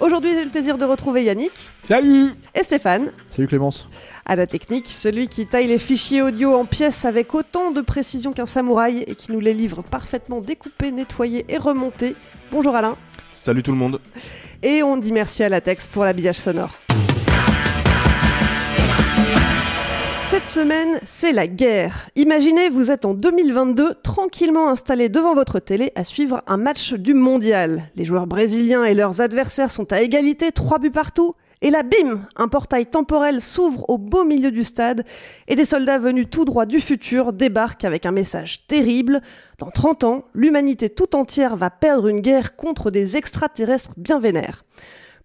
Aujourd'hui j'ai le plaisir de retrouver Yannick Salut et Stéphane. Salut Clémence. À la technique, celui qui taille les fichiers audio en pièces avec autant de précision qu'un samouraï et qui nous les livre parfaitement découpés, nettoyés et remontés. Bonjour Alain. Salut tout le monde. Et on dit merci à Latex pour l'habillage sonore. Cette semaine, c'est la guerre. Imaginez, vous êtes en 2022, tranquillement installé devant votre télé à suivre un match du mondial. Les joueurs brésiliens et leurs adversaires sont à égalité, trois buts partout. Et là, bim Un portail temporel s'ouvre au beau milieu du stade et des soldats venus tout droit du futur débarquent avec un message terrible. Dans 30 ans, l'humanité tout entière va perdre une guerre contre des extraterrestres bien vénères.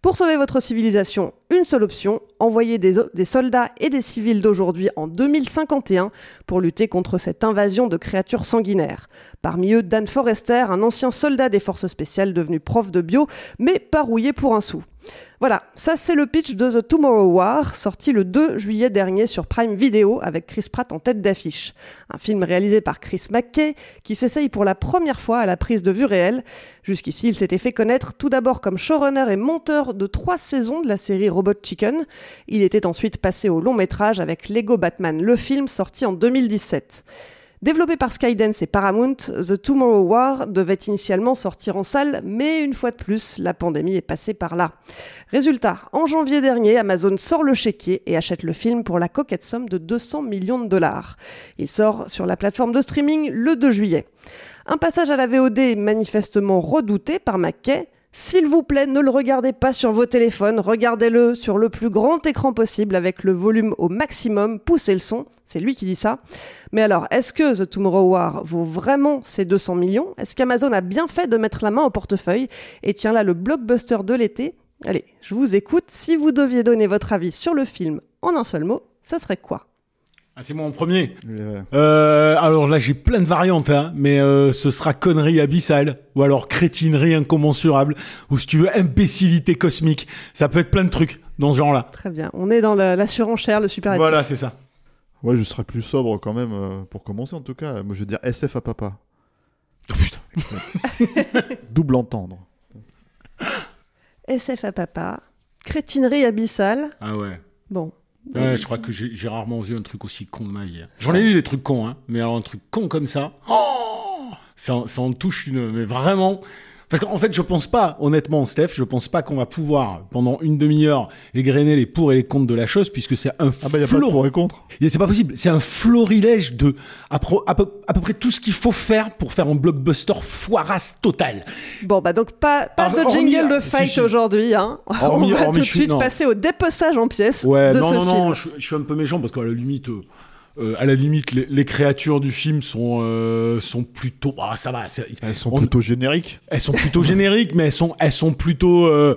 Pour sauver votre civilisation, une seule option, envoyer des, des soldats et des civils d'aujourd'hui en 2051 pour lutter contre cette invasion de créatures sanguinaires. Parmi eux, Dan Forrester, un ancien soldat des forces spéciales devenu prof de bio, mais pas rouillé pour un sou. Voilà, ça c'est le pitch de The Tomorrow War, sorti le 2 juillet dernier sur Prime Video avec Chris Pratt en tête d'affiche. Un film réalisé par Chris McKay qui s'essaye pour la première fois à la prise de vue réelle. Jusqu'ici, il s'était fait connaître tout d'abord comme showrunner et monteur de trois saisons de la série Chicken. Il était ensuite passé au long métrage avec Lego Batman, le film sorti en 2017. Développé par Skydance et Paramount, The Tomorrow War devait initialement sortir en salle, mais une fois de plus, la pandémie est passée par là. Résultat, en janvier dernier, Amazon sort le chéquier et achète le film pour la coquette somme de 200 millions de dollars. Il sort sur la plateforme de streaming le 2 juillet. Un passage à la VOD est manifestement redouté par McKay, s'il vous plaît, ne le regardez pas sur vos téléphones, regardez-le sur le plus grand écran possible avec le volume au maximum, poussez le son, c'est lui qui dit ça. Mais alors, est-ce que The Tomorrow War vaut vraiment ces 200 millions? Est-ce qu'Amazon a bien fait de mettre la main au portefeuille? Et tiens là le blockbuster de l'été. Allez, je vous écoute, si vous deviez donner votre avis sur le film en un seul mot, ça serait quoi? Ah, c'est moi en premier. Euh, alors là, j'ai plein de variantes, hein, mais euh, ce sera connerie abyssale, ou alors crétinerie incommensurable, ou si tu veux, imbécilité cosmique. Ça peut être plein de trucs dans ce genre-là. Très bien. On est dans la, la surenchère, le super Voilà, c'est ça. Ouais, je serais plus sobre quand même, euh, pour commencer en tout cas. Moi, je veux dire SF à papa. Oh putain. Double entendre. SF à papa, crétinerie abyssale. Ah ouais. Bon, Ouais, je crois que j'ai rarement vu un truc aussi con de ma vie. J'en ai eu des trucs cons, hein, mais alors un truc con comme ça, oh ça, ça en touche une, mais vraiment. Parce qu'en fait, je pense pas, honnêtement, Steph, je pense pas qu'on va pouvoir, pendant une demi-heure, égrener les pour et les contre de la chose, puisque c'est un Ah bah, y a pas de flot- pour et contre. Et C'est pas possible. C'est un florilège de à, pro- à peu, à peu près tout ce qu'il faut faire pour faire un blockbuster foirasse total. Bon, bah donc pas, pas Alors, de hormis- jingle de si, fight aujourd'hui. Hein. Hormis- On va hormis, tout de suite non. passer au dépeçage en pièces Ouais, de non, ce non, film. non, je, je suis un peu méchant parce qu'à la limite, euh, euh, à la limite, les, les créatures du film sont euh, sont plutôt, ah ça va, Elles sont on- plutôt génériques. elles sont plutôt génériques, mais elles sont elles sont plutôt euh,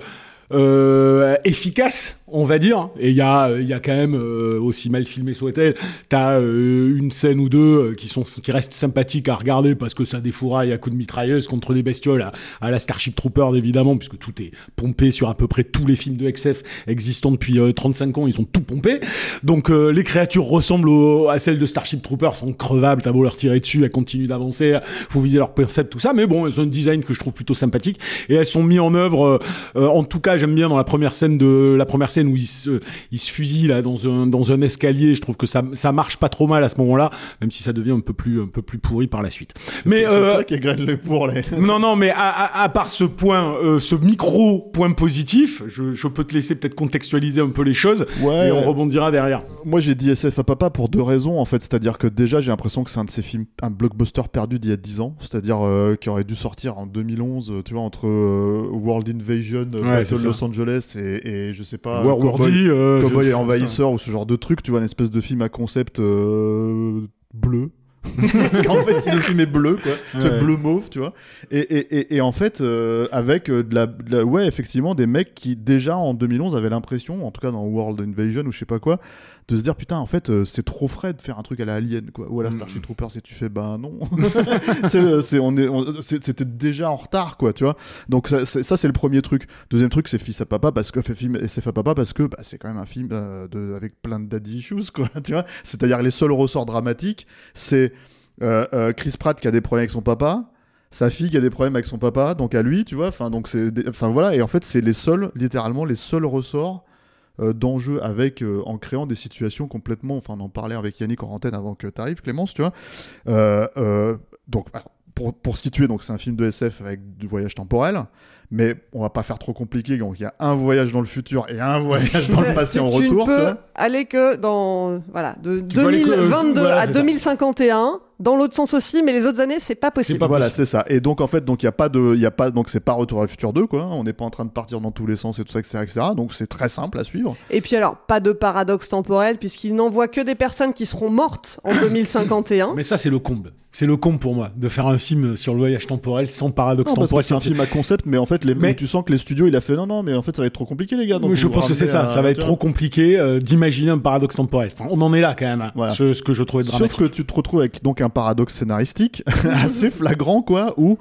euh, efficaces. On va dire. Et il y a, y a quand même euh, aussi mal filmé soit-elle. T'as euh, une scène ou deux euh, qui sont, qui restent sympathiques à regarder parce que ça défouraille à coups de mitrailleuse contre des bestioles à, à la Starship Troopers évidemment, puisque tout est pompé sur à peu près tous les films de XF existants depuis euh, 35 ans. Ils ont tout pompé. Donc euh, les créatures ressemblent au- à celles de Starship Troopers, sont crevables. T'as beau leur tirer dessus, elles continuent d'avancer. Faut viser leur faible, tout ça. Mais bon, elles ont un design que je trouve plutôt sympathique et elles sont mises en œuvre. euh, en tout cas, j'aime bien dans la première scène de la première scène où ils se, fusillent là dans un dans un escalier. Je trouve que ça ça marche pas trop mal à ce moment-là, même si ça devient un peu plus un peu plus pourri par la suite. Mais euh, qui les pour les. non, non, mais à, à, à part ce point, euh, ce micro point positif, je, je peux te laisser peut-être contextualiser un peu les choses Ouais. et on rebondira derrière. Moi, j'ai dit SF à papa pour deux raisons, en fait. C'est-à-dire que déjà, j'ai l'impression que c'est un de ces films, un blockbuster perdu d'il y a 10 ans. C'est-à-dire euh, qui aurait dû sortir en 2011, euh, tu vois, entre euh, World Invasion, Ouais, Battle. Los Angeles et, et je sais pas, War Cowboy, euh, et Envahisseur ou ce genre de truc, tu vois, une espèce de film à concept euh, bleu. Parce qu'en fait, le film est bleu, quoi. Tu vois, Ouais. bleu mauve, tu vois. Et, et, et, et en fait, euh, avec de, la, de la- ouais, effectivement, des mecs qui déjà en 2011 avaient l'impression, en tout cas dans World Invasion ou je sais pas quoi, de se dire putain, en fait, euh, c'est trop frais de faire un truc à la Alien, quoi, ou à la Mm. Starship Troopers. Et tu fais, bah non. Euh, c'est, on est, on- c'est- c'était déjà en retard, quoi, tu vois. Donc ça, c'est, ça, c'est le premier truc. Deuxième truc, c'est Fils à Papa parce que fait film SF à Papa parce que bah, c'est quand même un film euh, de, avec plein de daddy issues, quoi, tu vois. C'est-à-dire les seuls ressorts dramatiques, c'est euh, Chris Pratt qui a des problèmes avec son papa. Sa fille qui a des problèmes avec son papa, donc à lui, tu vois. Enfin, donc c'est, enfin voilà. Et en fait, c'est les seuls, littéralement, les seuls ressorts euh, d'enjeux avec euh, en créant des situations complètement. Enfin, on en parlait avec Yannick en antenne avant que tu arrives, Clémence, tu vois. Euh, euh, donc, alors, pour, pour situer, donc c'est un film de SF avec du voyage temporel, mais on va pas faire trop compliqué. Donc, il y a un voyage dans le futur et un voyage dans le passé tu, en tu retour. ne tu peux vois. aller que dans voilà de Tu peux aller que- 2022 voilà, à c'est ça. 2051 dans l'autre sens aussi mais les autres années c'est pas possible. pas voilà, c'est ça. Et donc en fait, donc il y a pas de, il y a pas, donc c'est pas Retour à le futur 2 quoi. On n'est pas en train de partir dans tous les sens et tout ça, etc., etc. Donc c'est très simple à suivre. Et puis alors pas de paradoxe temporel puisqu'il n'envoie que des personnes qui seront mortes en 2051. Mais ça, c'est le comble. C'est le comble pour moi de faire un film sur le voyage temporel sans paradoxe Non, temporel. c'est un film à concept, mais en fait, les, Mais- tu sens que les studios, il a fait non, non, mais en fait, ça va être trop compliqué les gars. Donc je pense que c'est ça. Ça va être trop compliqué euh, d'imaginer un paradoxe temporel. Enfin, on en est là quand même. hein. Voilà. Ce, ce que je trouvais dramatique. Sauf que tu te retrouves avec donc un paradoxe scénaristique assez flagrant, quoi, où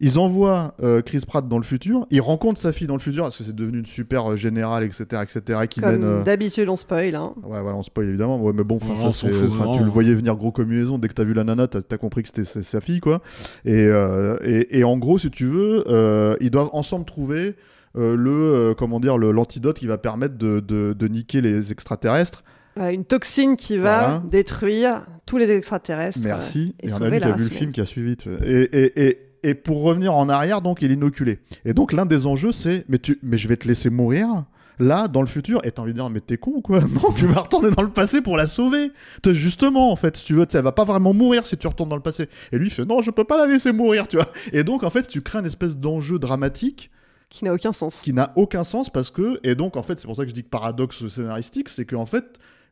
ils envoient euh, Chris Pratt dans le futur, il rencontre sa fille dans le futur, parce que c'est devenu une super euh, générale, etc., etc., qui. Comme euh, d'habitude on spoil. Hein. Ouais, voilà, on spoil évidemment. Ouais, mais bon, enfin, Ouais, ça, c'est- tu le voyais venir gros comme une maison. Dès que t'as vu la nana, t'as as compris que c'était sa- sa fille, quoi. Et, euh, et, et en gros, si tu veux, euh, ils doivent ensemble trouver euh, le, euh, comment dire, le- l'antidote qui va permettre de, de, de niquer les extraterrestres. Voilà, une toxine qui va Voilà. détruire tous les extraterrestres. Merci. euh, Et, on a vu, la t'as vu le film qui a suivi. Et, et, et, et pour revenir en arrière, donc, il est inoculé. Et donc, l'un des enjeux, c'est, mais tu, mais je vais te laisser mourir. Là, dans le futur, et t'as envie de dire, mais t'es con ou quoi? Non, tu vas retourner dans le passé pour la sauver. Justement, en fait, si tu veux, elle va pas vraiment mourir si tu retournes dans le passé. Et lui, il fait, non, je peux pas la laisser mourir, tu vois. Et donc, en fait, tu crées une espèce d'enjeu dramatique Qui n'a aucun sens. qui n'a aucun sens parce que, et donc, en fait, c'est pour ça que je dis que paradoxe scénaristique, c'est qu'en fait,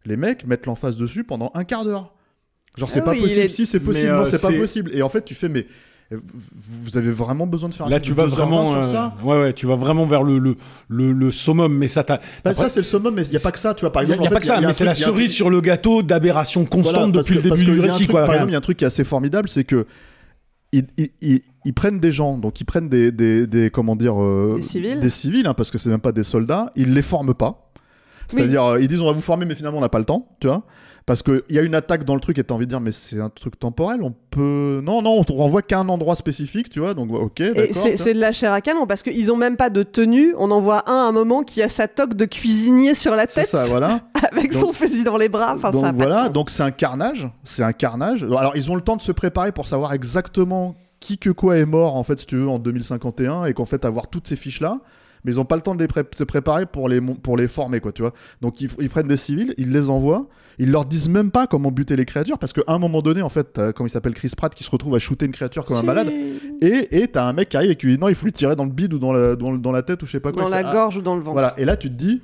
les mecs mettent l'emphase dessus pendant un quart d'heure. Genre, c'est Ah pas oui, possible. est- Si, c'est possible. Mais, euh, non, c'est pas possible. Et en fait, tu fais, mais vous- avez vraiment besoin de faire un Là, tu vas 2h20 vraiment, sur euh, ça ouais, ouais, tu vas vraiment vers le le le, le summum. Mais ça, t'as. Bah, ça, c'est le summum, mais il n'y a pas que ça, tu vois. Par Il y a, exemple, y pas que ça, y mais c'est la y cerise sur le gâteau d'aberration constante depuis le début du y récit, quoi. Par exemple, il y a un truc qui est assez formidable, c'est que ils, ils- ils- ils prennent des gens, donc ils prennent des, des, des- comment dire, euh, Des civils. des civils, hein, parce que c'est même pas des soldats. Ils les forment pas. C'est-à-dire, euh, ils disent on va vous former, mais finalement on n'a pas le temps, tu vois. Parce qu'il y a une attaque dans le truc et t'as envie de dire, mais c'est un truc temporel, on peut. Non, non, on renvoie qu'à un endroit spécifique, tu vois, donc ok, c'est de la chair à canon parce qu'ils ont même pas de tenue. On en voit un à un moment qui a sa toque de cuisinier sur la tête ça, voilà. avec Donc- son fusil dans les bras. Enfin, donc ça voilà, donc c'est un carnage, c'est un carnage. Alors ils ont le temps de se préparer pour savoir exactement qui que quoi est mort en fait si tu veux en 2051 et qu'en fait avoir toutes ces fiches là, mais ils ont pas le temps de les pré- se préparer pour les pour les former quoi, tu vois. Donc ils, ils prennent des civils, ils les envoient, ils leur disent même pas comment buter les créatures parce qu'à un moment donné en fait, comme il s'appelle Chris Pratt qui se retrouve à shooter une créature comme un malade et et t'as un mec qui arrive et qui lui dit non il faut lui tirer dans le bide ou dans la dans, le- dans la tête ou je sais pas quoi. dans la fait, Ah, gorge ou dans le ventre. voilà, et là tu te dis,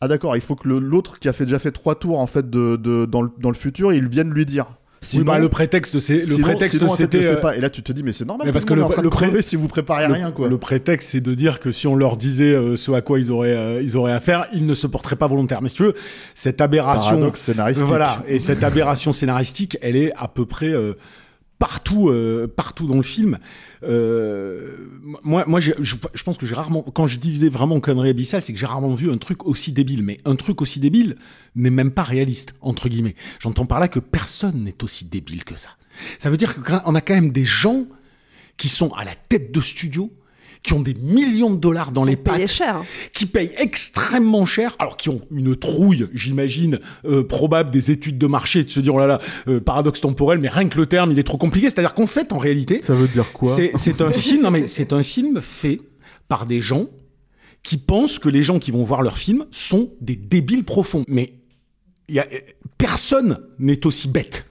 ah d'accord, il faut que l'autre qui a fait, déjà fait trois tours en fait de, de- dans, le, dans le futur, il vienne lui dire. Oui, bah, le prétexte, c'est le Sinon- prétexte, c'était. euh, pas. Et là, tu te dis, mais c'est normal. mais parce que le- le pré- si vous préparez le- rien, quoi. Le prétexte, c'est de dire que si on leur disait euh, ce à quoi ils auraient, euh, ils auraient affaire, ils ne se porteraient pas volontaires. Mais si tu veux, cette aberration, Paradoxe scénaristique. voilà, et cette aberration scénaristique, elle est à peu près euh, partout, euh, partout dans le film. Euh, moi, moi, je, pense que j'ai rarement, quand je disais vraiment connerie abyssale, c'est que j'ai rarement vu un truc aussi débile. Mais un truc aussi débile n'est même pas réaliste entre guillemets. J'entends par là que personne n'est aussi débile que ça. Ça veut dire qu'on a quand même des gens qui sont à la tête de studio, qui ont des millions de dollars dans les pattes, cher. qui payent extrêmement cher, alors qui ont une trouille, j'imagine, euh, probable des études de marché, de se dire, oh là là, euh, paradoxe temporel, mais rien que le terme, il est trop compliqué. C'est-à-dire qu'en fait, en réalité, Ça veut dire quoi? c'est c'est un film, non mais c'est un film fait par des gens qui pensent que les gens qui vont voir leur film sont des débiles profonds. Mais y a, personne n'est aussi bête.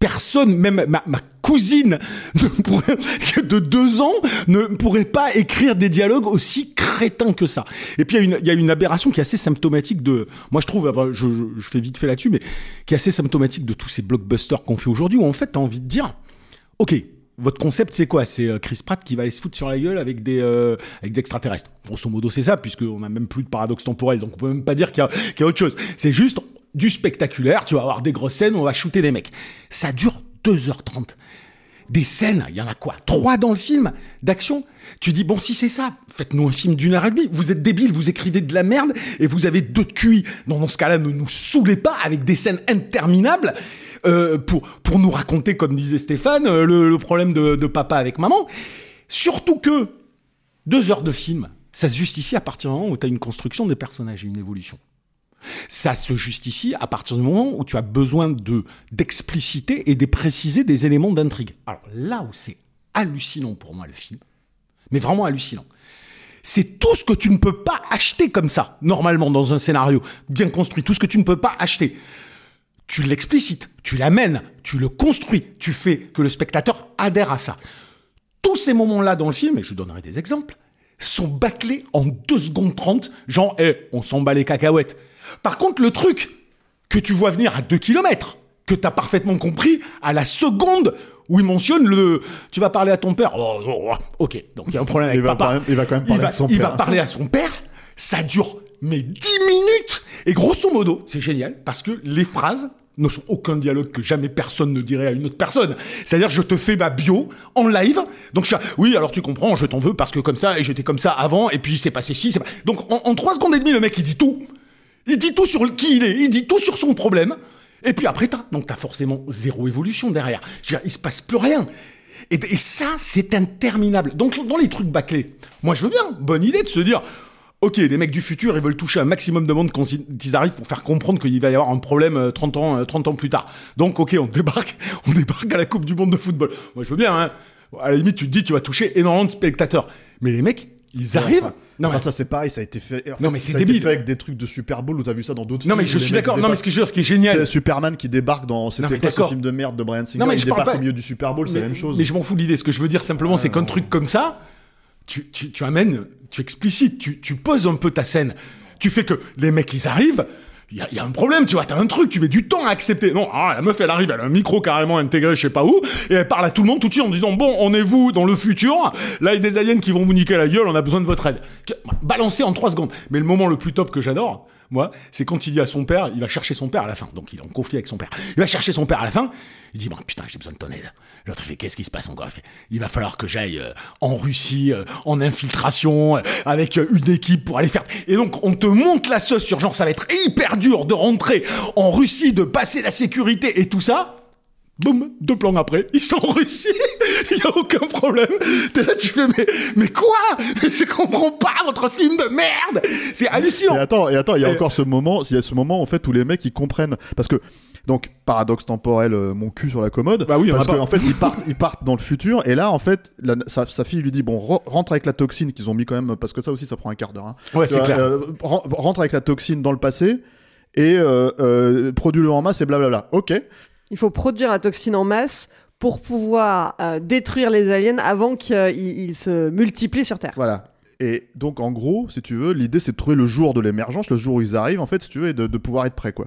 Personne, même ma, ma cousine de deux ans ne pourrait pas écrire des dialogues aussi crétins que ça. Et puis il y, a une- il y a une aberration qui est assez symptomatique de, moi je trouve, je, je- fais vite fait là-dessus, mais qui est assez symptomatique de tous ces blockbusters qu'on fait aujourd'hui, où en fait t'as envie de dire, ok, votre concept c'est quoi? C'est euh, Chris Pratt qui va aller se foutre sur la gueule avec des, euh, avec des extraterrestres. Grosso modo c'est ça, puisqu'on n'a même plus de paradoxe temporel, donc on peut même pas dire qu'il y, y a autre chose. C'est juste du spectaculaire, tu vas avoir des grosses scènes, on va shooter des mecs. Ça dure 2h30 des scènes, il y en a quoi? Trois dans le film d'action? Tu dis, bon, si c'est ça, faites-nous un film d'une heure et demie. Vous êtes débiles, vous écrivez de la merde et vous avez deux de QI. Non, dans ce cas-là, ne nous saoulez pas avec des scènes interminables euh, pour, pour nous raconter, comme disait Stéphane, euh, le, le problème de, de papa avec maman. Surtout que deux heures de film, ça se justifie à partir du moment où tu as une construction des personnages et une évolution. Ça se justifie à partir du moment où tu as besoin de d'expliciter et de préciser des éléments d'intrigue. Alors là où c'est hallucinant pour moi le film, mais vraiment hallucinant, c'est tout ce que tu ne peux pas acheter comme ça, normalement dans un scénario bien construit, tout ce que tu ne peux pas acheter. Tu l'explicites, tu l'amènes, tu le construis, tu fais que le spectateur adhère à ça. Tous ces moments-là dans le film, et je donnerai des exemples, sont bâclés en 2 secondes 30, genre, eh, on s'en bat les cacahuètes. Par contre, le truc que tu vois venir à 2 km, que tu as parfaitement compris à la seconde où il mentionne le tu vas parler à ton père. Oh, oh, oh, ok, donc il y a un problème avec Il papa. même- il va quand même Il parler va- avec son il père. va parler à son père. Ça dure mais 10 minutes. Et grosso modo, c'est génial parce que les phrases ne sont aucun dialogue que jamais personne ne dirait à une autre personne. C'est-à-dire, je te fais ma bio en live. Donc, je suis, oui, alors tu comprends, je t'en veux parce que comme ça, et j'étais comme ça avant, et puis c'est passé ci, c'est pas... Donc, en, en 3 secondes et demie, le mec, il dit tout. Il dit tout sur qui il est, il dit tout sur son problème. Et puis après, t'as, donc t'as forcément zéro évolution derrière. Je veux il se passe plus rien. Et, ça, c'est interminable. Donc, dans les trucs bâclés, moi, je veux bien. Bonne idée de se dire, ok, les mecs du futur, ils veulent toucher un maximum de monde quand ils arrivent pour faire comprendre qu'il va y avoir un problème euh, 30 ans, euh, 30 ans plus tard. Donc, ok, on débarque, on débarque à la Coupe du Monde de football. Moi, je veux bien, hein. À la limite, tu te dis, tu vas toucher énormément de spectateurs. Mais les mecs, ils arrivent. Enfin, Non, enfin, mais- ça c'est pareil, ça a été fait. en Non, mais c'est débile. fait avec des trucs de Super Bowl où t'as vu ça dans d'autres Non, films. mais je suis d'accord. Non, mais ce que je veux dire, ce qui est génial. C'est Superman qui débarque dans. C'était quoi ce film de merde de Brian Singer? Non, mais Il je parle débarque pas- au milieu du Super Bowl, c'est la même chose. Mais je m'en fous de l'idée. Ce que je veux dire simplement, c'est qu'un truc comme ça, tu, tu, tu amènes, tu explicites, tu, tu poses un peu ta scène. Tu fais que les mecs, ils arrivent. Il y a, un problème, tu vois, t'as un truc, tu mets du temps à accepter. Non, ah, la meuf, elle arrive, elle a un micro carrément intégré, je sais pas où, et elle parle à tout le monde tout de suite en disant, bon, on est vous dans le futur, là, il y a des aliens qui vont vous niquer la gueule, on a besoin de votre aide. Que- Balancé en trois secondes. Mais le moment le plus top que j'adore, moi, c'est quand il dit à son père, il va chercher son père à la fin. Donc, il est en conflit avec son père. Il va chercher son père à la fin, il dit, bon, putain, j'ai besoin de ton aide. L'autre fait, qu'est-ce qui se passe encore? Il il va falloir que j'aille euh, en Russie, euh, en infiltration, euh, avec euh, une équipe pour aller faire... Et donc, on te monte la sauce sur genre, ça va être hyper dur de rentrer en Russie, de passer la sécurité et tout ça. Boum, deux plans après, ils sont en Russie, il y a aucun problème. T'es là, tu fais, mais, mais quoi? Je comprends pas votre film de merde C'est hallucinant Et attends, et attends, il y a encore ce moment, il y a ce moment en fait où les mecs ils comprennent parce que donc paradoxe temporel, euh, mon cul sur la commode. Bah oui, en parce qu'en fait ils partent, ils partent dans le futur et là en fait la- sa, sa fille lui dit bon re- rentre avec la toxine qu'ils ont mis quand même parce que ça aussi ça prend un quart d'heure. hein. Ouais, Tu c'est vois, clair. euh, ren- rentre avec la toxine dans le passé et euh, euh, produis-le en masse et blablabla. Ok. Il faut produire la toxine en masse pour pouvoir euh, détruire les aliens avant qu'ils ils se multiplient sur Terre. Voilà. Et donc, en gros, si tu veux, l'idée c'est de trouver le jour de l'émergence, le jour où ils arrivent, en fait, si tu veux, et de, de pouvoir être prêt, quoi.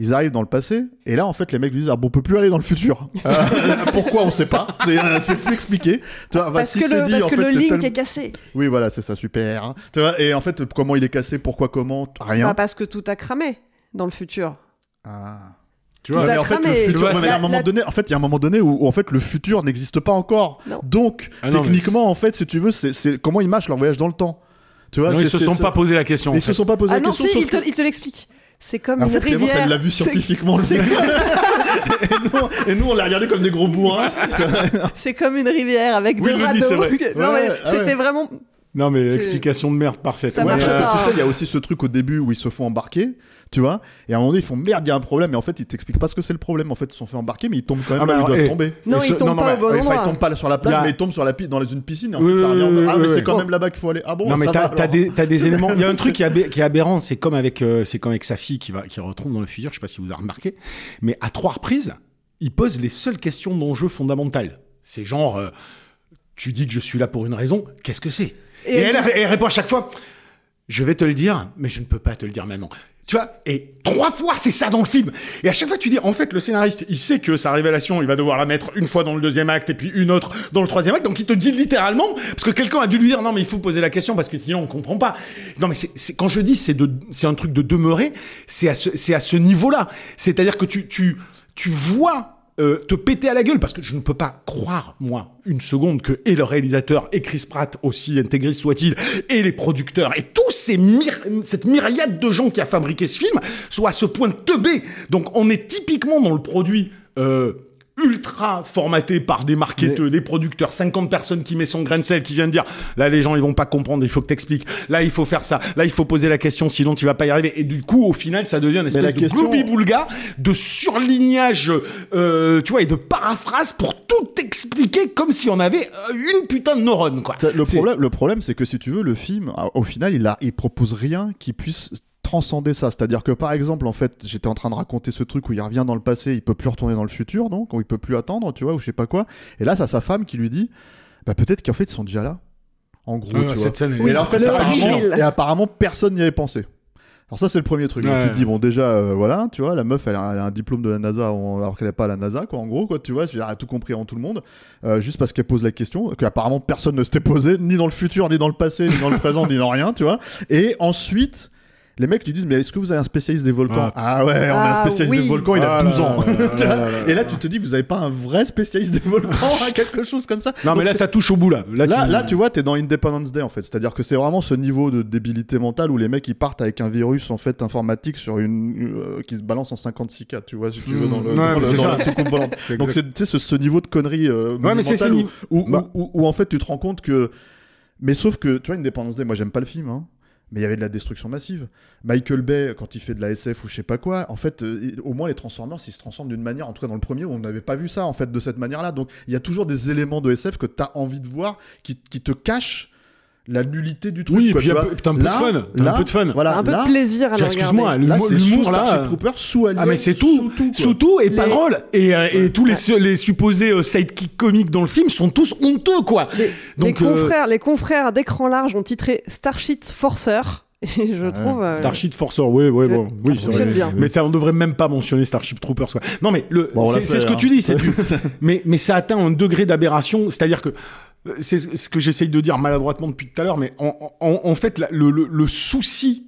Ils arrivent dans le passé, et là, en fait, les mecs lui disent Ah bon, on peut plus aller dans le futur. Euh, pourquoi on sait pas C'est euh, plus expliqué. Tu vois, Parce que le, dit, parce que fait, le c'est link tellement- est cassé. Oui, voilà, c'est ça, super. hein. Tu vois, et en fait, comment il est cassé, pourquoi, comment, rien. Bah, parce que tout a cramé dans le futur. Ah. Tu vois, mais en fait, le futur, vois, un moment la- donné, en fait, il y a un moment donné où, où, en fait le futur n'existe pas encore. Non. Donc, Ah non, mais- techniquement, en fait, si tu veux, c'est comment ils mâchent leur voyage dans le temps? Tu vois, non, ils se sont pas posé la question. en Ils se sont pas posé Ah la non, question. si, sauf il te, que- il te l'explique. C'est comme En une fait, Clémence, rivière. elle l'a vu scientifiquement. le et, nous, et nous, on l'a regardé comme des gros bourrins. C'est comme une rivière avec Oui, des radeaux. vrai. Non, Ouais, mais ah c'était vraiment. Non, mais explication de merde parfaite. Ça Ouais, marche euh, pas. tu sais, il y a aussi ce truc au début où ils se font embarquer, tu vois. Et à un moment donné, ils font merde, il y a un problème. Et en fait, ils t'expliquent pas ce que c'est le problème. En fait, ils se sont fait embarquer, mais ils tombent quand même Ah, là où ils doivent tomber. Non, ce- tombe non, pas mais- au bon enfin, ils tombent pas sur la plage, a- mais ils tombent sur la pi- dans une piscine. Et en Oui, fait, ça revient oui, Ah, oui, mais oui. c'est quand même là-bas qu'il faut aller. Ah bon non mais t'as alors. des, éléments. Il y a un truc qui est, qui aberrant, c'est comme avec euh, c'est comme avec sa fille qui va qui retrouve dans le futur. Je sais pas si vous avez remarqué, mais à trois reprises, il pose les seules questions d'enjeu fondamentales. C'est genre, euh, tu dis que je suis là pour une raison. Qu'est-ce que c'est? Et Et, elle, elle répond à chaque fois, je vais te le dire, mais je ne peux pas te le dire maintenant. Tu vois Et trois fois, c'est ça dans le film. Et à chaque fois, tu dis, en fait, le scénariste, il sait que sa révélation, il va devoir la mettre une fois dans le deuxième acte et puis une autre dans le troisième acte. Donc, il te dit littéralement, parce que quelqu'un a dû lui dire, non, mais il faut poser la question parce que sinon, on comprend pas. Non, mais c'est, quand je dis, c'est de, c'est un truc de demeurer, c'est à ce, c'est à ce niveau-là. C'est-à-dire que tu, tu, tu vois euh, te péter à la gueule parce que je ne peux pas croire moi une seconde que et le réalisateur et Chris Pratt aussi intégriste soit-il et les producteurs et tous ces cette myriade de gens qui a fabriqué ce film soient à ce point teubés. Donc on est typiquement dans le produit euh, ultra formaté par des marketeurs, des producteurs, 50 personnes qui met son grain de sel, qui viennent dire là les gens ils vont pas comprendre, il faut que t'expliques, là il faut faire ça, là il faut poser la question sinon tu vas pas y arriver. Et du coup au final ça devient une espèce de question- gloubi-boulga de surlignage euh, tu vois et de paraphrase pour tout expliquer comme si on avait euh, une putain de neurone quoi. Le problème, le problème, c'est que si tu veux, le film, au final, il, a, il propose rien qui puisse transcender ça. C'est-à-dire que, par exemple, en fait, j'étais en train de raconter ce truc où il revient dans le passé, il peut plus retourner dans le futur, donc, où il peut plus attendre, tu vois, ou je sais pas quoi. Et là, c'est sa femme qui lui dit, bah, peut-être qu'en fait, ils sont déjà là. En gros, Ah, tu vois. cette scène elle Et est là, en fait, le apparemment, et apparemment, personne n'y avait pensé. Alors ça c'est le premier truc. Donc, tu te dis bon déjà euh, voilà tu vois la meuf elle a, elle a un diplôme de la NASA alors qu'elle n'est pas à la NASA quoi en gros quoi tu vois elle a tout compris en tout le monde euh, juste parce qu'elle pose la question qu'apparemment personne ne s'était posé ni dans le futur ni dans le passé ni dans le présent ni dans rien tu vois et ensuite les mecs lui disent mais est-ce que vous avez un spécialiste des volcans ah, ouais on a Ah, un spécialiste oui. des volcans il a Ah 12 là ans là là Tu vois là là là et là tu te dis vous avez pas un vrai spécialiste des volcans hein, quelque chose comme ça Non mais là ça touche au bout là. Là, Là, tu... là, tu vois, t'es dans Independence Day en fait. C'est-à-dire que c'est vraiment ce niveau de débilité mentale où les mecs ils partent avec un virus en fait informatique sur une euh, qui se balance en 56 k tu vois, si tu veux, dans, le, dans le- dans la soucoupe volante. C'est Donc c'est tu sais, ce, ce niveau de connerie euh, Ouais, mais où, où, Bah. où- où, en fait tu te rends compte que. Mais sauf que, tu vois, Independence Day, moi j'aime pas le film, hein. Mais il y avait de la destruction massive. Michael Bay, quand il fait de la SF ou je sais pas quoi, en fait, euh, au moins les Transformers, ils se transforment d'une manière, en tout cas dans le premier, où on n'avait pas vu ça, en fait, de cette manière-là. Donc, il y a toujours des éléments de SF que tu as envie de voir qui, qui te cachent la nullité du truc. Oui, et quoi, puis un peu- t'as un peu de fun, un peu de fun. Voilà, un peu là, de plaisir à Excuse-moi, l'humour là. Starship Trooper, sous Alien, Ah mais c'est tout, sous tout, sous tout et pas Les- drôle. Et, euh, et tous les, su- les supposés euh, sidekicks comiques dans le film sont tous honteux quoi. Les, Donc, les euh, confrères, les confrères d'écran large ont titré Starship Forcer. Et je trouve. euh, Starship Forcer, oui, oui, bon, ça oui, vrai. bien. Mais ça, on devrait même pas mentionner Starship Troopers. Quoi. Non, mais le, Bon, c'est ce que hein. tu dis. c'est du- mais, mais ça atteint un degré d'aberration. C'est-à-dire que c'est ce que j'essaye de dire maladroitement depuis tout à l'heure. Mais en, fait, le, souci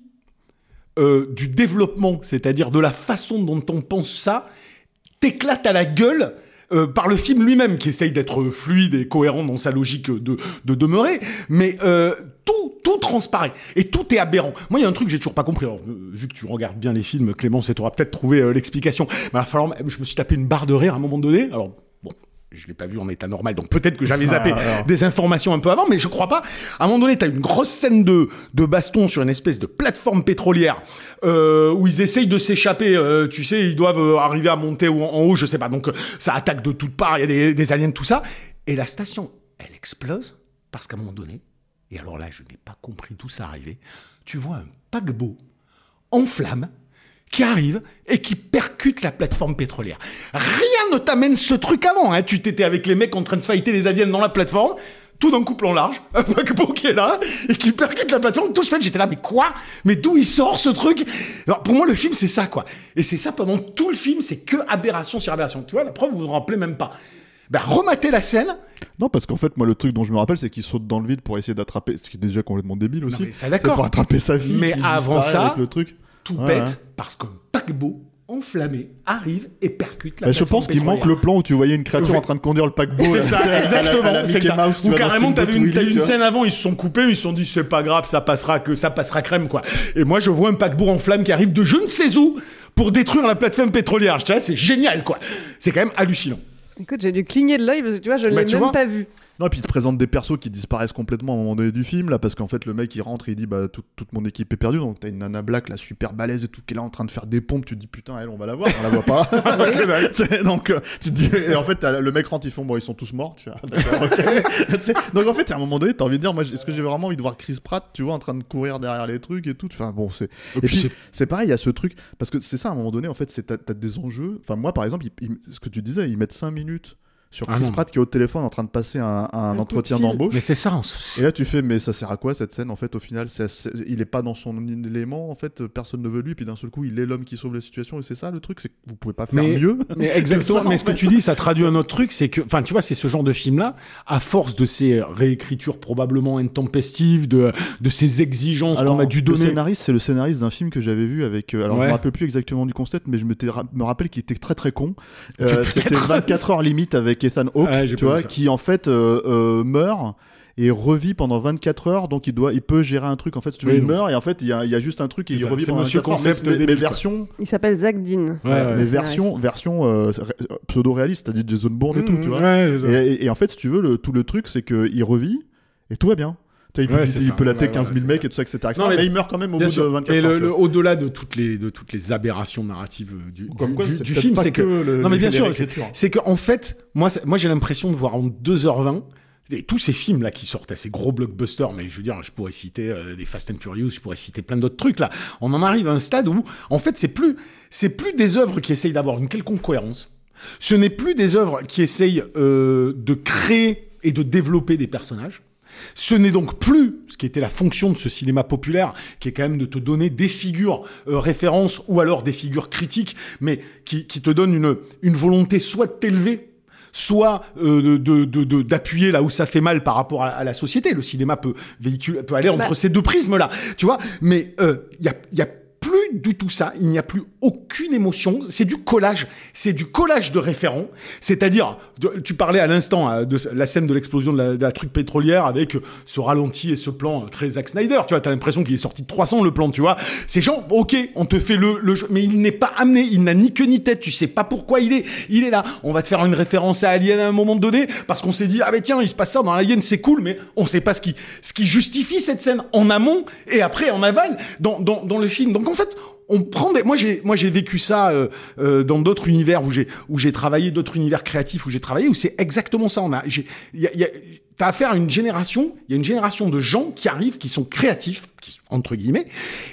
euh, du développement, c'est-à-dire de la façon dont on pense ça, t'éclate à la gueule. euh, par le film lui-même qui essaye d'être fluide et cohérent dans sa logique de, de demeurer, mais euh, tout, tout transparaît et tout est aberrant. Moi, il y a un truc que j'ai toujours pas compris. Alors, vu que tu regardes bien les films, Clémence, et tu auras peut-être trouvé l'explication. Mais falloir- je me suis tapé une barre de rire à un moment donné. Alors, je l'ai pas vu en état normal, donc peut-être que j'avais zappé des informations un peu avant, mais je crois pas. À un moment donné, t'as une grosse scène de, de baston sur une espèce de plateforme pétrolière euh, où ils essayent de s'échapper. euh, tu sais, ils doivent euh, arriver à monter ou en, en haut, je sais pas. Donc ça attaque de toutes parts. Il y a des, des aliens, tout ça. Et la station, elle explose parce qu'à un moment donné, et alors là, je n'ai pas compris d'où ça arrivait. Tu vois un paquebot en flammes qui arrive et qui percute la plateforme pétrolière. Rien ne t'amène ce truc avant. Hein. Tu t'étais avec les mecs en train de fighter les aliens dans la plateforme. tout d'un coup plan large, un paquebot qui est là, et qui percute la plateforme, tout se fait, j'étais là, mais quoi? Mais d'où il sort ce truc? Alors pour moi, le film, c'est ça, quoi. Et c'est ça pendant tout le film, c'est que aberration sur aberration. Tu vois, la preuve, vous vous rappelez même pas. Ben, rematez la scène, Non, parce qu'en fait, moi, le truc dont je me rappelle, c'est qu'il saute dans le vide pour essayer d'attraper, ce qui est déjà complètement débile aussi. C'est d'accord. Pour attraper sa fille. Mais avant ça, avec le truc. Tout Ouais, pète, ouais. parce qu'un paquebot enflammé arrive et percute la Bah, je pense qu'il manque le plan où tu voyais une créature Ouais. en train de conduire le paquebot. C'est ça, exactement. c'est ça. Mouse, Ou carrément, t'avais une, une scène avant, ils se sont coupés, ils se sont dit c'est pas grave, ça passera que ça passera crème quoi. Et moi, je vois un paquebot en flammes qui arrive de je ne sais où pour détruire la plateforme pétrolière. Je c'est génial quoi. C'est quand même hallucinant. Écoute, j'ai dû cligner de l'œil parce que tu vois, je Bah, l'ai même vois. pas vu. Non, et puis il te présente des persos qui disparaissent complètement à un moment donné du film, là, parce qu'en fait, le mec il rentre et il dit Bah, tout- toute mon équipe est perdue. Donc, t'as une nana black, là, super balèze et tout, qui est là en train de faire des pompes. Tu te dis Putain, elle, on va la voir, on la voit pas. Donc, euh, tu te dis, et en fait, le mec rentre, ils font Bon, ils sont tous morts. Tu d'accord, sais, donc, en fait, à un moment donné, t'as envie de dire Moi, est-ce que j'ai vraiment envie de voir Chris Pratt, tu vois, en train de courir derrière les trucs et tout Enfin, bon, c'est. Et puis puis, c'est- pareil, il y a ce truc, parce que c'est ça, à un moment donné, en fait, c'est t'as t'as des enjeux. Enfin, moi, par exemple, ce que tu disais, ils mettent 5 minutes sur Ah Chris. Pratt qui est au téléphone en train de passer un, un Un coup de entretien d'embauche. Mais c'est ça. on- Et là, tu fais, mais ça sert à quoi cette scène en fait au final? C'est- Il est pas dans son élément en fait, personne ne veut lui, puis d'un seul coup, il est l'homme qui sauve la situation, et c'est ça le truc, c'est que vous pouvez pas faire Mais- mieux? Mais exactement. ça, mais ce que tu dis, ça traduit un autre truc, c'est que, enfin, tu vois, c'est ce genre de film-là, à force de ces réécritures probablement intempestives, de, de ces exigences qu'on a dû le donner. scénariste, c'est le scénariste d'un film que j'avais vu avec. euh, alors, je Ouais. me rappelle plus exactement du concept, mais je me rappelle qu'il était très très con. Euh, C'était peut-être- 24 heures limite avec Ethan Hawke, Ouais, j'ai tu vois, qui en fait euh, euh, meurt et revit pendant 24 heures, donc il doit, il peut gérer un truc. En fait, si tu veux, Oui, il meurt et en fait, il y a, il y a juste un truc et il ça, revit c'est pendant Monsieur 24 heures. Concept mais, mais, débile, mais quoi. version, Il s'appelle Zach Dean. Ouais, ouais. mais version, nice. version euh, ré- pseudo-réaliste, c'est-à-dire Jason Bourne et tout, tu vois. Ouais, c'est ça. Et, et- et en fait, si tu veux, le, tout le truc, c'est qu'il revit et tout va bien. Il peut, Ouais, il- c'est il ça. peut latter Ouais, 15 000 ouais, mecs et tout ça, etc. etc. Non, mais- mais, il meurt quand même au bout sûr. de 24 Et le, le- au-delà de toutes les de toutes les aberrations narratives euh, du, Comme du- quoi, du- c'est du peut-être film, c'est que, le- non mais bien sûr, c'est l'écriture. c'est que en fait, moi moi j'ai l'impression de voir en 2h20 et tous ces films là qui sortent, ces gros blockbusters, mais je veux dire, je pourrais citer euh, des Fast and Furious, je pourrais citer plein d'autres trucs là. On en arrive à un stade où, en fait, c'est plus, c'est plus des œuvres qui essayent d'avoir une quelconque cohérence. Ce n'est plus des œuvres qui essayent euh, de créer et de développer des personnages. Ce n'est donc plus ce qui était la fonction de ce cinéma populaire, qui est quand même de te donner des figures euh, références ou alors des figures critiques, mais qui, qui te donnent une, une volonté soit de t'élever, soit euh, de- d'appuyer là où ça fait mal par rapport à, à la société. Le cinéma peut véhiculer, peut aller entre Bah. ces deux prismes-là, tu vois. Mais il y a, y a plus du tout ça. Il n'y a plus aucune émotion. C'est du collage. C'est du collage de référents. C'est-à-dire, tu parlais à l'instant euh, de la scène de l'explosion de la, truc pétrolière avec euh, ce ralenti et ce plan euh, très Zack Snyder. Tu vois, t'as l'impression qu'il est sorti de 300 le plan, tu vois. Ces gens, ok, on te fait le, le jeu, mais il n'est pas amené. Il n'a ni queue ni tête. Tu sais pas pourquoi il est. Il est là. On va te faire une référence à Alien à un moment donné parce qu'on s'est dit, ah ben tiens, il se passe ça dans Alien, c'est cool, mais on sait pas ce qui, ce qui justifie cette scène en amont et après en aval dans, dans, dans le film. En fait, on prend des... Moi, j'ai, moi, j'ai vécu ça euh, euh, dans d'autres univers où j'ai, où j'ai travaillé, d'autres univers créatifs où j'ai travaillé, où c'est exactement ça. On a, j'ai, y a, y a, t'as affaire à une génération, il y a une génération de gens qui arrivent, qui sont créatifs, qui, entre guillemets,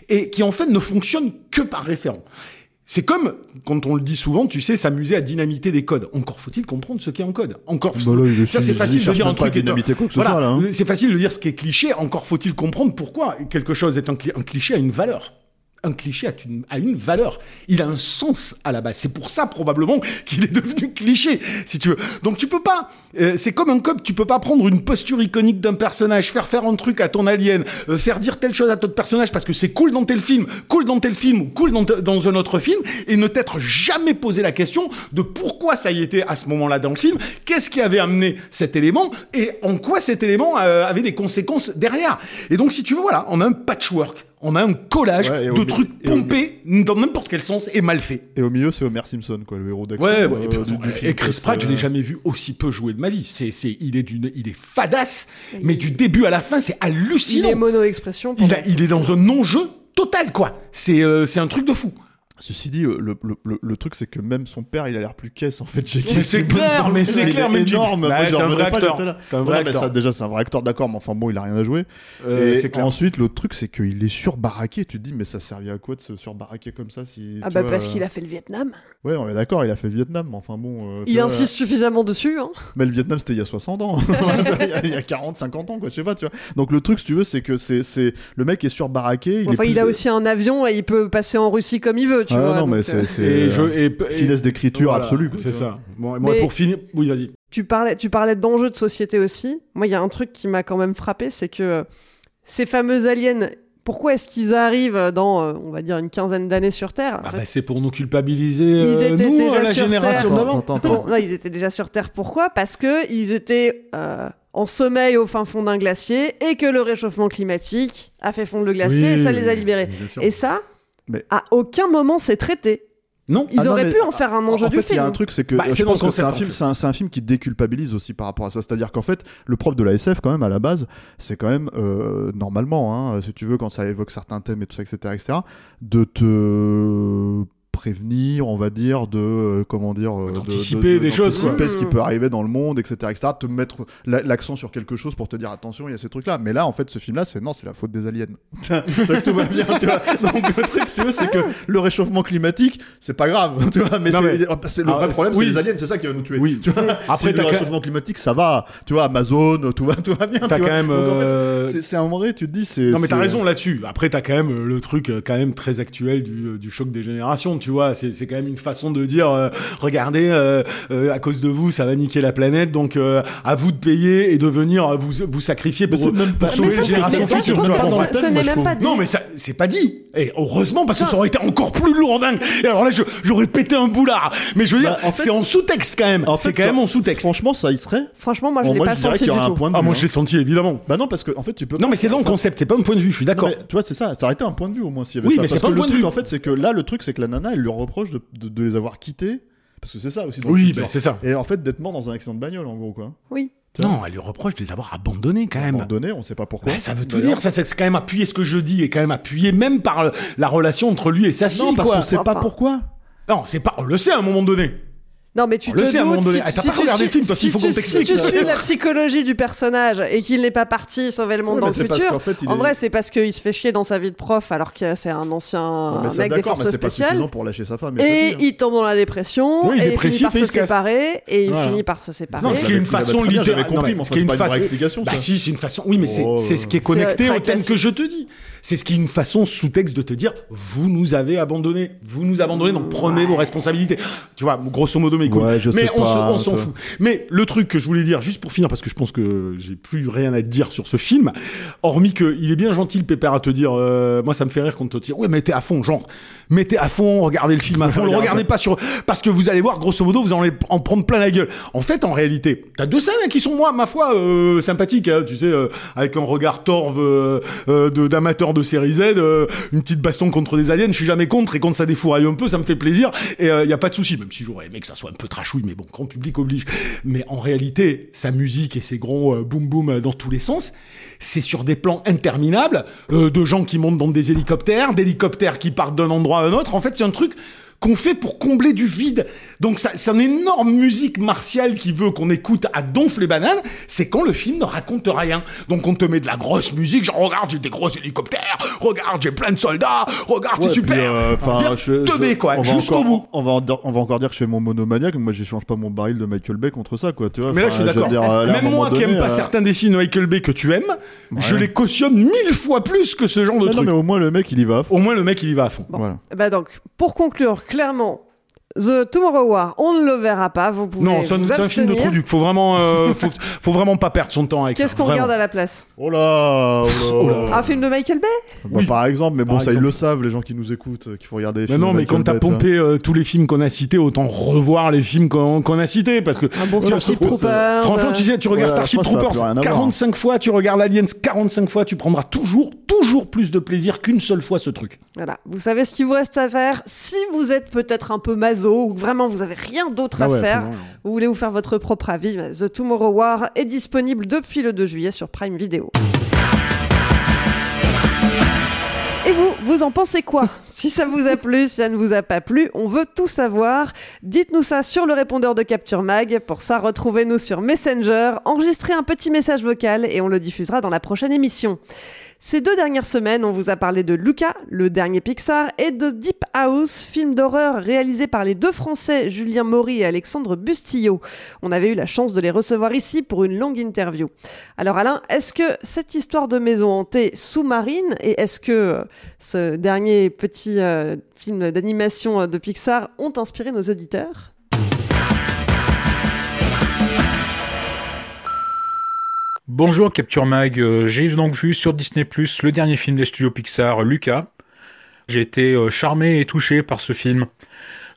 et qui en fait ne fonctionnent que par référent. C'est comme, quand on le dit souvent, tu sais, s'amuser à dynamiter des codes. Encore faut-il comprendre ce qui est en code. Encore Bah là, ça, c'est il- facile il de dire un truc à est un- dynamiter quoi que ce Voilà. soit, là, hein. C'est facile de dire ce qui est cliché. Encore faut-il comprendre pourquoi quelque chose est un, cli- un cliché a une valeur. Un cliché a une, a une valeur. Il a un sens à la base. C'est pour ça probablement qu'il est devenu cliché, si tu veux. Donc tu peux pas. euh, c'est comme un cop. Tu peux pas prendre une posture iconique d'un personnage, faire faire un truc à ton alien, euh, faire dire telle chose à ton personnage parce que c'est cool dans tel film, cool dans tel film cool dans, dans un autre film, et ne t'être jamais posé la question de pourquoi ça y était à ce moment-là dans le film, qu'est-ce qui avait amené cet élément et en quoi cet élément euh, avait des conséquences derrière. Et donc si tu veux, voilà, on a un patchwork. On a un collage Ouais, de trucs et pompés dans n'importe quel sens et mal fait. Et au milieu, c'est Homer Simpson, quoi, le héros d'action. Ouais, euh, ouais, et, puis, du- attends, du et Chris Pratt, je l'ai jamais vu aussi peu jouer de ma vie. C'est, c'est, il est d'une, il est fadasse, mais du début à la fin, c'est Il hallucinant. est mono-expression. Il, a- il est dans un non-jeu total, quoi. C'est, euh, c'est un truc de fou. Ceci dit, le, le, le- le truc c'est que même son père, il a l'air plus caisse en fait. J.K. Mais c'est clair, le mais c'est clair, Jim. énorme. Bah, Moi, un vrai pas, acteur. là. T'es un vrai Ouais, mais acteur. ça, déjà, c'est un vrai acteur, d'accord, mais enfin bon, il a rien à jouer. Euh, et clair. ensuite, l'autre truc, c'est qu'il est surbaraqué. Tu te dis, mais ça servait à quoi de se surbaraquer comme ça si, Ah tu bah vois, parce euh, qu'il a fait le Vietnam. Ouais, on est d'accord, il a fait le Vietnam, mais enfin bon. euh, Il vois, insiste suffisamment dessus. Hein. Mais le Vietnam, c'était il y a 60 ans. il, y a, il y a 40, 50 ans, quoi, je sais pas, tu vois. Donc le truc, si tu veux, c'est que c'est, c'est... le mec est surbaraqué. Enfin, il a aussi un avion et il peut passer en Russie comme il veut, tu Ah, vois. non, mais c'est, euh, c'est Et je et, et- finesse d'écriture voilà, absolue. quoi, C'est ça. Bon, et moi, Mais- pour finir, oui, vas-y. tu parlais, tu parlais d'enjeux de société aussi. Moi, il y a un truc qui m'a quand même frappé, c'est que euh, ces fameux aliens, pourquoi est-ce qu'ils arrivent dans, euh, on va dire, une quinzaine d'années sur Terre? Ah fait, bah, c'est pour nous culpabiliser, Ils euh, nous, déjà la sur génération d'avant. Non, ils étaient déjà sur Terre. Pourquoi? Parce que ils étaient euh, en sommeil au fin fond d'un glacier et que le réchauffement climatique a fait fondre le glacier et ça les a libérés. Et ça, Mais- à aucun moment c'est traité. Non, Ils Ah non, auraient mais- pu en faire un enjeu en du fait, il y film. a un truc, c'est que Bah, je pense que c'est un film, c'est un, film qui déculpabilise aussi par rapport à ça. C'est-à-dire qu'en fait, le propre de la SF, quand même, à la base, c'est quand même euh, normalement, hein, si tu veux, quand ça évoque certains thèmes et tout ça, etc., etc., de te prévenir, on va dire, de euh, comment dire, euh, D'anticiper de- de- des choses, d'anticiper quoi. ce qui peut arriver dans le monde, etc., etc., te mettre la- l'accent sur quelque chose pour te dire attention, il y a ces trucs-là. Mais là, en fait, ce film-là, c'est non, c'est la faute des aliens. Donc tout va bien, tu vois. Donc le truc, si tu veux, c'est que le réchauffement climatique, c'est pas grave, tu vois. Mais Non, c'est mais- c'est- le Ah, vrai problème, oui. c'est les aliens, c'est ça qui va nous tuer. Oui. Tu vois Après, si le réchauffement climatique, ça va. Tu vois, Amazon, tout va, tout va bien. T'as tu quand vois. même. Donc, en fait, euh, c'est- un vrai, tu te dis, c'est. Non mais t'as raison là-dessus. Après t'as quand même le truc quand même très actuel du, du choc des générations, tu vois. C'est c'est quand même une façon de dire euh, regardez euh, euh, à cause de vous ça va niquer la planète donc euh, à vous de payer et de venir vous vous sacrifier pour c'est même pas- pour Mais sauver les générations ça, futures. n'est même pas dit. Non mais ça c'est pas dit. Et heureusement parce que ça aurait été encore plus lourdingue. Et alors là j'aurais pété un boulard. Mais je veux dire Bah, en fait- c'est en sous-texte quand même. C'est quand même en sous-texte. Franchement, ça y serait. Franchement, moi je l'ai pas senti qu'il y du aura un tout. point de Ah moi hein. je l'ai senti évidemment. Bah non, parce que en fait, tu peux. Non mais c'est dans le concept, c'est pas un point de vue, je suis d'accord. Tu vois, c'est ça. Ça aurait été un point de vue au moins s'il y avait Oui, mais c'est pas un le point de truc, vue. en fait, c'est que là, le truc, c'est que la nana, elle lui reproche de, de- de les avoir quittés. Parce que c'est ça aussi. Dans Oui, bah, c'est ça. Et en fait, d'être mort dans un accident de bagnole, en gros, quoi. Oui. Non, elle lui reproche de les avoir abandonnés quand même. Abandonné, on sait pas pourquoi. Bah, ça veut tout dire, ça c'est quand même appuyé ce que je dis et quand même appuyé même par la relation entre lui et sa fille Non, parce qu'on sait pas pourquoi. Non, c'est pas on le sait à un moment donné. Non, mais tu On te le sait à un moment doutes, donné. si, Ah, t'as si pas tu regardé le suis- film, toi, si s'il faut tu- qu'on Si t'explique. tu suis la psychologie du personnage et qu'il n'est pas parti sauver le monde Ouais, dans mais le c'est parce futur, qu'en fait, il en est- vrai, c'est parce qu'il se fait chier dans sa vie de prof alors que c'est un ancien Non, mais ça, mec des d'accord, mais forces c'est pas spéciales. suffisant pour lâcher sa femme. Et, il tombe dans la dépression, Oui, il est et il finit par et il se se casse. séparer, et il Voilà. finit par se séparer. Non, ce qui est une façon littérale. j'avais compris, mais ce qui est enfin, une c'est pas une vraie façon- explication, Bah ça. si, c'est une façon. Oui, mais c'est Oh, c'est ce qui est connecté au thème que je te dis. C'est ce qui est une façon sous-texte de te dire vous nous avez abandonnés, vous nous abandonnez, donc prenez vos responsabilités. Tu vois, grosso modo mes couilles. Ouais, je mais sais on pas, s'en- fout. Mais le truc que je voulais dire, juste pour finir, parce que je pense que j'ai plus rien à te dire sur ce film, hormis que il est bien gentil le pépère à te dire, euh, moi ça me fait rire quand on te dit, ouais mettez à fond, genre, mettez à fond, regardez le film à fond, le Regarde. regardez pas sur, parce que vous allez voir, grosso modo, vous allez en prendre plein la gueule. En fait, en réalité, t'as deux scènes hein, qui sont moi, ma foi, euh, sympathiques, hein, tu sais, euh, avec un regard torve euh, euh, de- série Z, euh, une petite baston contre des aliens, je suis jamais contre, et quand ça défouraille un peu, ça me fait plaisir, et il y a pas de souci, même si j'aurais aimé que ça soit un peu trashouille, mais bon, grand public oblige. Mais en réalité, sa musique et ses gros euh, boum boum euh, dans tous les sens, c'est sur des plans interminables, euh, de gens qui montent dans des hélicoptères, d'hélicoptères qui partent d'un endroit à un autre. En fait, c'est un truc qu'on fait pour combler du vide. Donc ça, c'est une énorme musique martiale qui veut qu'on écoute à donf les bananes, c'est quand le film ne raconte rien. Donc on te met de la grosse musique, genre regarde j'ai des gros hélicoptères, regarde j'ai plein de soldats, regarde Ouais, c'est super. euh, enfin, je- teubé, quoi, on va jusqu'au encore- bout. On va, on va encore dire que je fais mon monomaniaque, mais moi j'échange pas mon baril de Michael Bay contre ça, quoi, tu vois. Mais là, je suis d'accord. euh, Même moi qui aime pas euh, certains des films de Michael Bay que tu aimes, je les cautionne mille fois plus que ce genre de mais non, truc. mais au moins le mec il y va. à fond. Au moins, le mec, il y va à fond. Voilà. Bah donc, pour conclure, clairement, The Tomorrow War, on ne le verra pas. Vous pouvez Non, c'est un, vous c'est un film de abstenir. trou duc. Faut vraiment, euh, faut, faut vraiment pas perdre son temps avec ça. Qu'est-ce qu'on regarde à la place Oh là, oh là. Un film de Michael Bay Bah, Oui. Par exemple, mais bon, Par ça ils le savent, les gens qui nous écoutent, euh, qu'il faut regarder. les Mais films non, de mais quand t'as pompé euh, tous les films qu'on a cités, autant revoir les films qu'on a cités. Parce que Un bon Starship Troopers. franchement, tu sais, tu regardes Ouais, Starship Troopers plus rien à voir. 45 fois, tu regardes Aliens 45 fois, tu prendras toujours, toujours plus de plaisir qu'une seule fois ce truc. Voilà, vous savez ce qu'il vous reste à faire. Si vous êtes peut-être un peu maso vraiment vous avez rien d'autre Ah à ouais, faire, vous voulez vous faire votre propre avis, bah, The Tomorrow War est disponible depuis le 2 juillet sur Prime Video. Et vous, vous en pensez quoi? Si ça vous a plu, si ça ne vous a pas plu, on veut tout savoir. Dites-nous ça sur le répondeur de Capture Mag. Pour ça, retrouvez-nous sur Messenger, enregistrez un petit message vocal et on le diffusera dans la prochaine émission. Ces deux dernières semaines, on vous a parlé de Luca, le dernier Pixar, et de Deep House, film d'horreur réalisé par les deux Français, Julien Maury et Alexandre Bustillo. On avait eu la chance de les recevoir ici pour une longue interview. Alors Alain, est-ce que cette histoire de maison hantée sous-marine, et est-ce que euh, ce dernier petit euh, film d'animation euh, de Pixar ont inspiré nos auditeurs? Bonjour Capture Mag, euh, j'ai donc vu sur Disney Plus le dernier film des studios Pixar, Lucas. J'ai été euh, charmé et touché par ce film.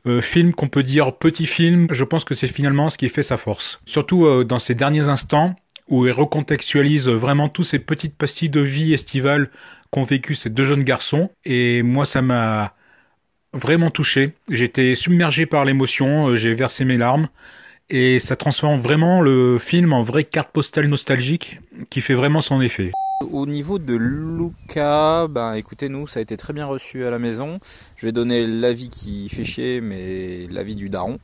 Euh, film qu'on peut dire petit film, je pense que c'est finalement ce qui fait sa force. Surtout dans ces derniers instants où il recontextualise vraiment tous ces petites pastilles de vie estivale qu'ont vécu ces deux jeunes garçons. Et moi ça m'a vraiment touché. J'étais submergé par l'émotion, j'ai versé mes larmes et ça transforme vraiment le film en vraie carte postale nostalgique qui fait vraiment son effet. Au niveau de Luca, ben écoutez nous, ça a été très bien reçu à la maison. Je vais donner l'avis qui fait chier, mais l'avis du daron.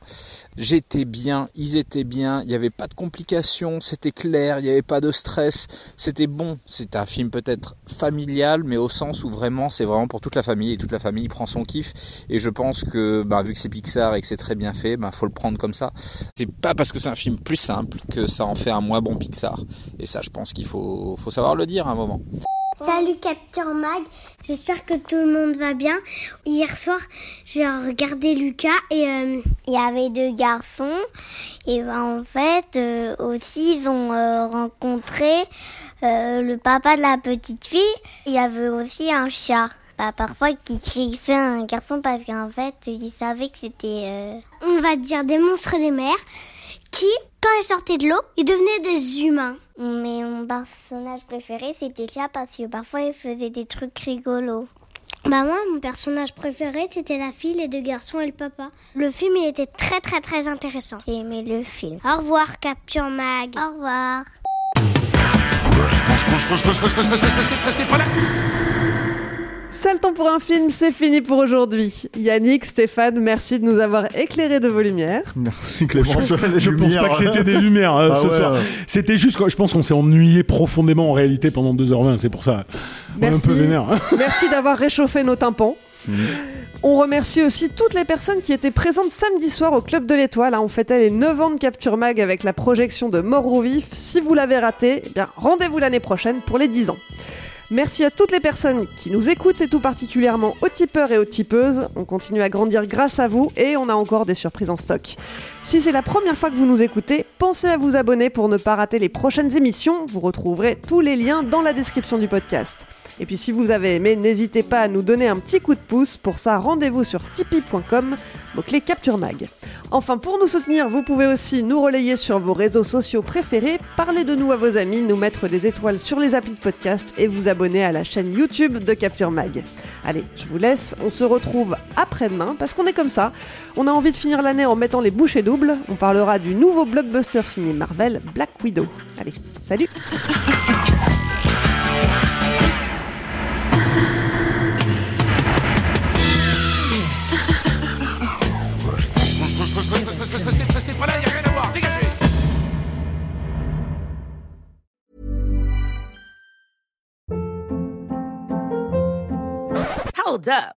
J'étais bien, ils étaient bien, il n'y avait pas de complications, c'était clair, il n'y avait pas de stress, c'était bon. C'est un film peut-être familial, mais au sens où vraiment c'est vraiment pour toute la famille et toute la famille prend son kiff. Et je pense que ben, vu que c'est Pixar et que c'est très bien fait, ben faut le prendre comme ça. C'est pas parce que c'est un film plus simple que ça en fait un moins bon Pixar. Et ça, je pense qu'il faut, faut savoir le dire un moment. Salut Capture Mag, j'espère que tout le monde va bien. Hier soir, j'ai regardé Lucas et euh, il y avait deux garçons. Et ben, en fait, euh, aussi, ils ont euh, rencontré le papa de la petite fille. Il y avait aussi un chat. Bah, parfois, qui fait un garçon parce qu'en fait, il savait que c'était... On va dire des monstres des mers qui, quand ils sortaient de l'eau, ils devenaient des humains. Mais mon personnage préféré, c'était chat parce que parfois il faisait des trucs rigolos. Bah moi, mon personnage préféré, c'était la fille, les deux garçons et le papa. Le film, il était très très très intéressant. J'ai aimé le film. Au revoir, Capture Mag. Au revoir. Ça le temps pour un film, c'est fini pour aujourd'hui. Yannick, Stéphane, merci de nous avoir éclairé de vos lumières. Merci Clément. Je, pense pas que c'était des lumières hein, Ah ce ouais, soir. ouais. C'était juste, je pense qu'on s'est ennuyé profondément en réalité pendant 2h20, c'est pour ça. On est un Merci. peu vénère. Merci d'avoir réchauffé nos tympans. On remercie aussi toutes les personnes qui étaient présentes samedi soir au Club de l'Étoile. hein. On fêtait les 9 ans de Capture Mag avec la projection de Mort ou Vif. Si vous l'avez raté, eh bien rendez-vous l'année prochaine pour les 10 ans. Merci à toutes les personnes qui nous écoutent et tout particulièrement aux tipeurs et aux tipeuses. On continue à grandir grâce à vous et on a encore des surprises en stock. Si c'est la première fois que vous nous écoutez, pensez à vous abonner pour ne pas rater les prochaines émissions. Vous retrouverez tous les liens dans la description du podcast. Et puis si vous avez aimé, n'hésitez pas à nous donner un petit coup de pouce. Pour ça, rendez-vous sur tipeee.com, mot-clé Capture Mag. Enfin, pour nous soutenir, vous pouvez aussi nous relayer sur vos réseaux sociaux préférés, parler de nous à vos amis, nous mettre des étoiles sur les applis de podcast et vous abonner à la chaîne YouTube de Capture Mag. Allez, je vous laisse, on se retrouve après-demain parce qu'on est comme ça. On a envie de finir l'année en mettant les bouchées doubles. On parlera du nouveau blockbuster signé Marvel, Black Widow. Allez, salut.